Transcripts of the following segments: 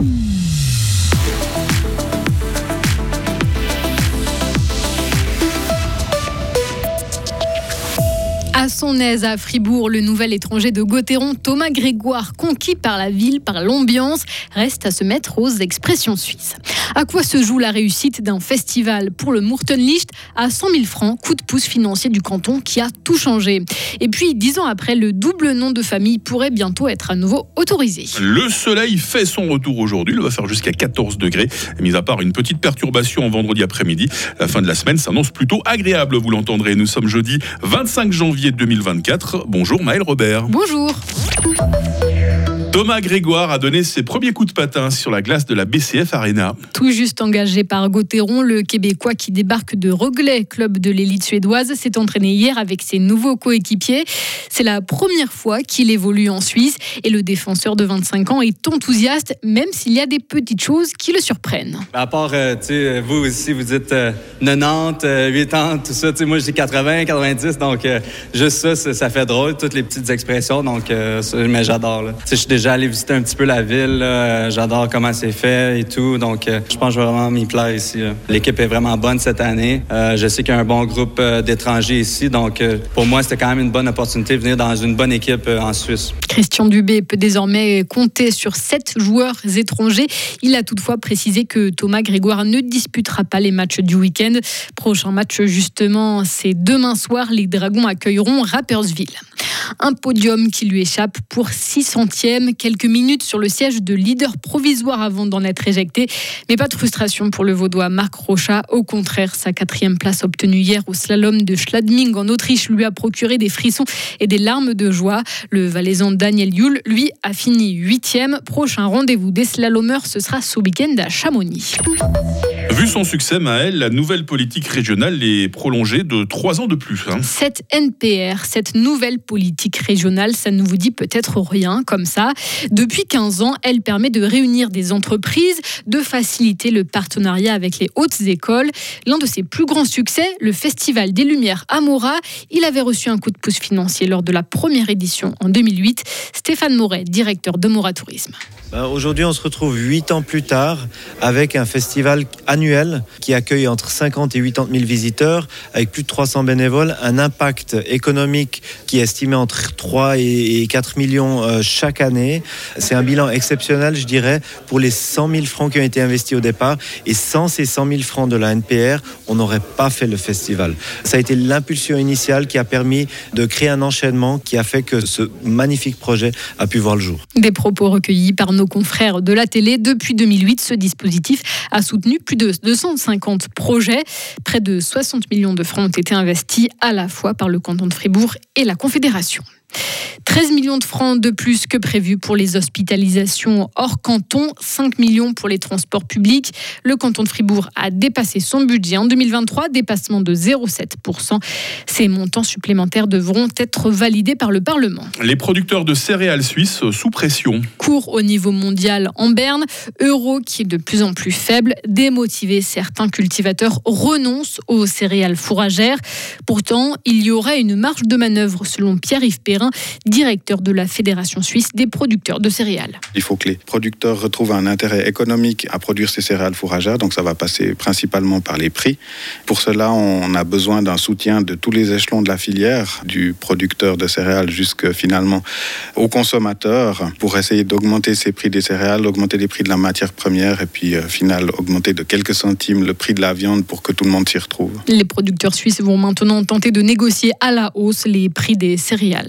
Mm. Son aise à Fribourg, le nouvel étranger de Gauthieron, Thomas Grégoire, conquis par la ville, par l'ambiance, reste à se mettre aux expressions suisses. À quoi se joue la réussite d'un festival pour le Murtenlicht à 100 000 francs, coup de pouce financier du canton qui a tout changé. Et puis, dix ans après, le double nom de famille pourrait bientôt être à nouveau autorisé. Le soleil fait son retour aujourd'hui. Il va faire jusqu'à 14 degrés. Mis à part une petite perturbation en vendredi après-midi, la fin de la semaine s'annonce plutôt agréable, vous l'entendrez. Nous sommes jeudi 25 janvier 2024. Bonjour Maël Robert. Bonjour. Thomas Grégoire a donné ses premiers coups de patin sur la glace de la BCF Arena. Tout juste engagé par Gauthieron, le Québécois qui débarque de Roglet, club de l'élite suédoise, s'est entraîné hier avec ses nouveaux coéquipiers. C'est la première fois qu'il évolue en Suisse et le défenseur de 25 ans est enthousiaste, même s'il y a des petites choses qui le surprennent. À part, euh, tu sais, vous aussi, vous dites 90, 80, tout ça. Tu sais, moi, j'ai 80, 90, donc euh, juste ça, ça, ça, fait drôle, toutes les petites expressions. Donc, euh, ça, mais j'adore. Tu sais, je suis déjà allé visiter un petit peu la ville. J'adore comment c'est fait et tout. Donc, je pense que je vais vraiment m'y plaire ici. L'équipe est vraiment bonne cette année. je sais qu'il y a un bon groupe d'étrangers ici. Donc, pour moi, c'était quand même une bonne opportunité de venir dans une bonne équipe en Suisse. Christian Dubé peut désormais compter sur sept joueurs étrangers. Il a toutefois précisé que Thomas Grégoire ne disputera pas les matchs du week-end. Prochain match, justement, c'est demain soir. Les Dragons accueilleront Rappersville. Un podium qui lui échappe pour 600e, quelques minutes sur le siège de leader provisoire avant d'en être éjecté. Mais pas de frustration pour le Vaudois Marc Rocha. Au contraire, sa quatrième place obtenue hier au slalom de Schladming en Autriche lui a procuré des frissons et des larmes de joie. Le valaisan Daniel Yule, lui, a fini huitième. Prochain rendez-vous des slalomeurs, ce sera ce week-end à Chamonix. Vu son succès, Maël, la nouvelle politique régionale est prolongée de trois ans de plus. Hein. Cette NPR, cette nouvelle politique régionale, ça ne vous dit peut-être rien comme ça. Depuis 15 ans, elle permet de réunir des entreprises, de faciliter le partenariat avec les hautes écoles. L'un de ses plus grands succès, le Festival des Lumières à Mora, il avait reçu un coup de pouce financier lors de la première édition en 2008. Stéphane Moret, directeur de Mora Tourisme. Ben, aujourd'hui, on se retrouve huit ans plus tard avec un festival annuel qui accueille entre 50 et 80 000 visiteurs, avec plus de 300 bénévoles, un impact économique qui est estimé entre 3 et 4 millions euh, chaque année. C'est un bilan exceptionnel, je dirais, pour les 100 000 francs qui ont été investis au départ. Et sans ces 100 000 francs de la NPR, on n'aurait pas fait le festival. Ça a été l'impulsion initiale qui a permis de créer un enchaînement qui a fait que ce magnifique projet a pu voir le jour. Des propos recueillis par nos confrères de la télé. Depuis 2008, ce dispositif a soutenu plus de 250 projets. Près de 60 millions de francs ont été investis à la fois par le canton de Fribourg et la Confédération. 13 millions de francs de plus que prévu pour les hospitalisations hors canton, 5 millions pour les transports publics. Le canton de Fribourg a dépassé son budget en 2023, dépassement de 0,7%. Ces montants supplémentaires devront être validés par le Parlement. Les producteurs de céréales suisses sous pression. Cours au niveau mondial en berne, euro qui est de plus en plus faible, démotivé, certains cultivateurs renoncent aux céréales fourragères. Pourtant, il y aurait une marge de manœuvre selon Pierre-Yves Perrin, directeur de la Fédération suisse des producteurs de céréales. Il faut que les producteurs retrouvent un intérêt économique à produire ces céréales fourragères, donc ça va passer principalement par les prix. Pour cela, on a besoin d'un soutien de tous les échelons de la filière, du producteur de céréales jusqu'à finalement au consommateur, pour essayer d'augmenter ces prix des céréales, augmenter les prix de la matière première et puis euh, final augmenter de quelques centimes le prix de la viande pour que tout le monde s'y retrouve. Les producteurs suisses vont maintenant tenter de négocier à la hausse les prix des céréales.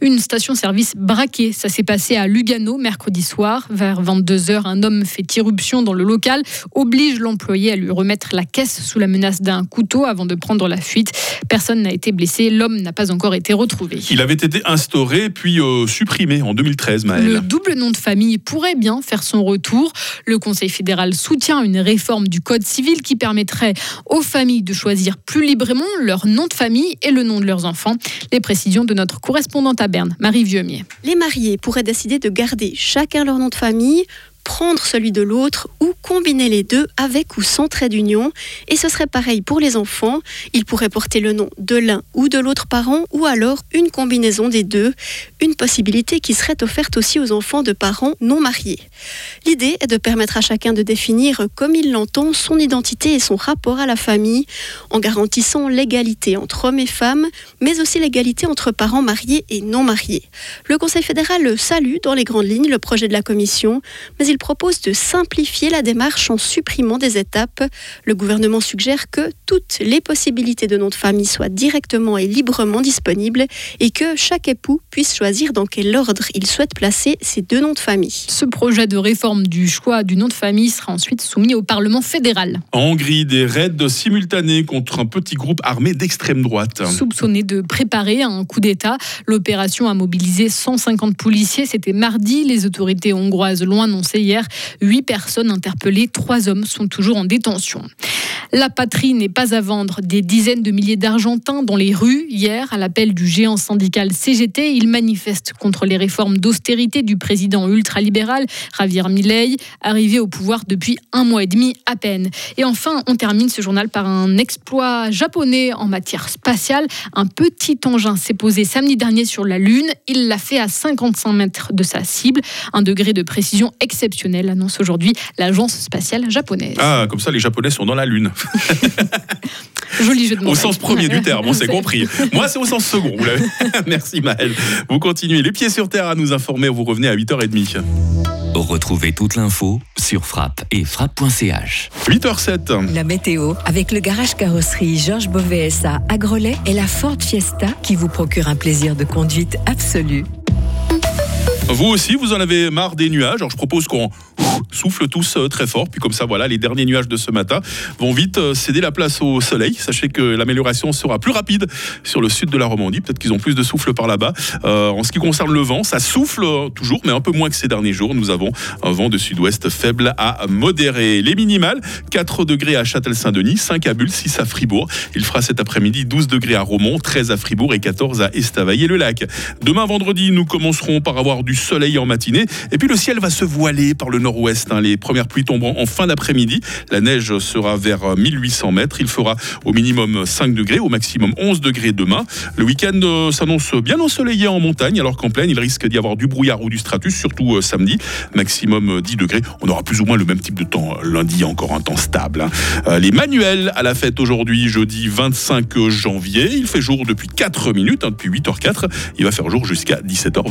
Une station-service braquée, ça s'est passé à Lugano mercredi soir. Vers 22h, un homme fait irruption dans le local, oblige l'employé à lui remettre la caisse sous la menace d'un couteau avant de prendre la fuite. Personne n'a été blessé, l'homme n'a pas encore été retrouvé. Il avait été instauré puis euh, supprimé en 2013, Maël. Le double nom de famille pourrait bien faire son retour. Le Conseil fédéral soutient une réforme du Code civil qui permettrait aux familles de choisir plus librement leur nom de famille et le nom de leurs enfants. Les précisions de notre correspondante Berne, Marie. Les mariés pourraient décider de garder chacun leur nom de famille prendre celui de l'autre ou combiner les deux avec ou sans trait d'union. Et ce serait pareil pour les enfants. Ils pourraient porter le nom de l'un ou de l'autre parent ou alors une combinaison des deux. Une possibilité qui serait offerte aussi aux enfants de parents non mariés. L'idée est de permettre à chacun de définir comme il l'entend son identité et son rapport à la famille en garantissant l'égalité entre hommes et femmes, mais aussi l'égalité entre parents mariés et non mariés. Le Conseil fédéral salue dans les grandes lignes le projet de la Commission, mais il propose de simplifier la démarche en supprimant des étapes. Le gouvernement suggère que toutes les possibilités de nom de famille soient directement et librement disponibles et que chaque époux puisse choisir dans quel ordre il souhaite placer ses deux noms de famille. Ce projet de réforme du choix du nom de famille sera ensuite soumis au Parlement fédéral. En Hongrie, des raids simultanés contre un petit groupe armé d'extrême droite. Soupçonné de préparer un coup d'État, l'opération a mobilisé 150 policiers. C'était mardi. Les autorités hongroises l'ont annoncé hier. Huit personnes interpellées, trois hommes sont toujours en détention. La patrie n'est pas à vendre. Des dizaines de milliers d'Argentins dans les rues hier, à l'appel du géant syndical CGT, ils manifestent contre les réformes d'austérité du président ultralibéral Javier Milei, arrivé au pouvoir depuis un mois et demi à peine. Et enfin, on termine ce journal par un exploit japonais en matière spatiale. Un petit engin s'est posé samedi dernier sur la Lune. Il l'a fait à 55 mètres de sa cible. Un degré de précision exceptionnel, annonce aujourd'hui l'agence spatiale japonaise. Ah, comme ça, les Japonais sont dans la Lune. Joli jeu de mots. Au sens premier du terme, on s'est compris. Moi, c'est au sens second. Merci Maëlle. Vous continuez les pieds sur terre à nous informer. Vous revenez à 8h30. Retrouvez toute l'info sur frappe et frappe.ch. 8h07. La météo avec le garage carrosserie Georges Beauvais à Grelais et la Ford Fiesta qui vous procure un plaisir de conduite absolu. Vous aussi, vous en avez marre des nuages. Alors je propose qu'on souffle tous euh, très fort. Puis comme ça, voilà, les derniers nuages de ce matin vont vite euh, céder la place au soleil. Sachez que l'amélioration sera plus rapide sur le sud de la Romandie. Peut-être qu'ils ont plus de souffle par là-bas. Euh, en ce qui concerne le vent, ça souffle toujours, mais un peu moins que ces derniers jours. Nous avons un vent de sud-ouest faible à modéré. Les minimales, 4 degrés à Châtel-Saint-Denis, 5 à Bulle, 6 à Fribourg. Il fera cet après-midi 12 degrés à Romont, 13 à Fribourg et 14 à Estavayer-le-Lac. Demain vendredi, nous commencerons par avoir du soleil en matinée. Et puis le ciel va se voiler par le nord-ouest. Hein. Les premières pluies tomberont en fin d'après-midi. La neige sera vers 1800 mètres. Il fera au minimum 5 degrés, au maximum 11 degrés demain. Le week-end euh, s'annonce bien ensoleillé en montagne, alors qu'en plaine, il risque d'y avoir du brouillard ou du stratus, surtout euh, samedi. Maximum 10 degrés. On aura plus ou moins le même type de temps euh, lundi, encore un temps stable. Hein. Les manuels à la fête aujourd'hui, jeudi 25 janvier. Il fait jour depuis 4 minutes, hein, depuis 8h04. Il va faire jour jusqu'à 17h.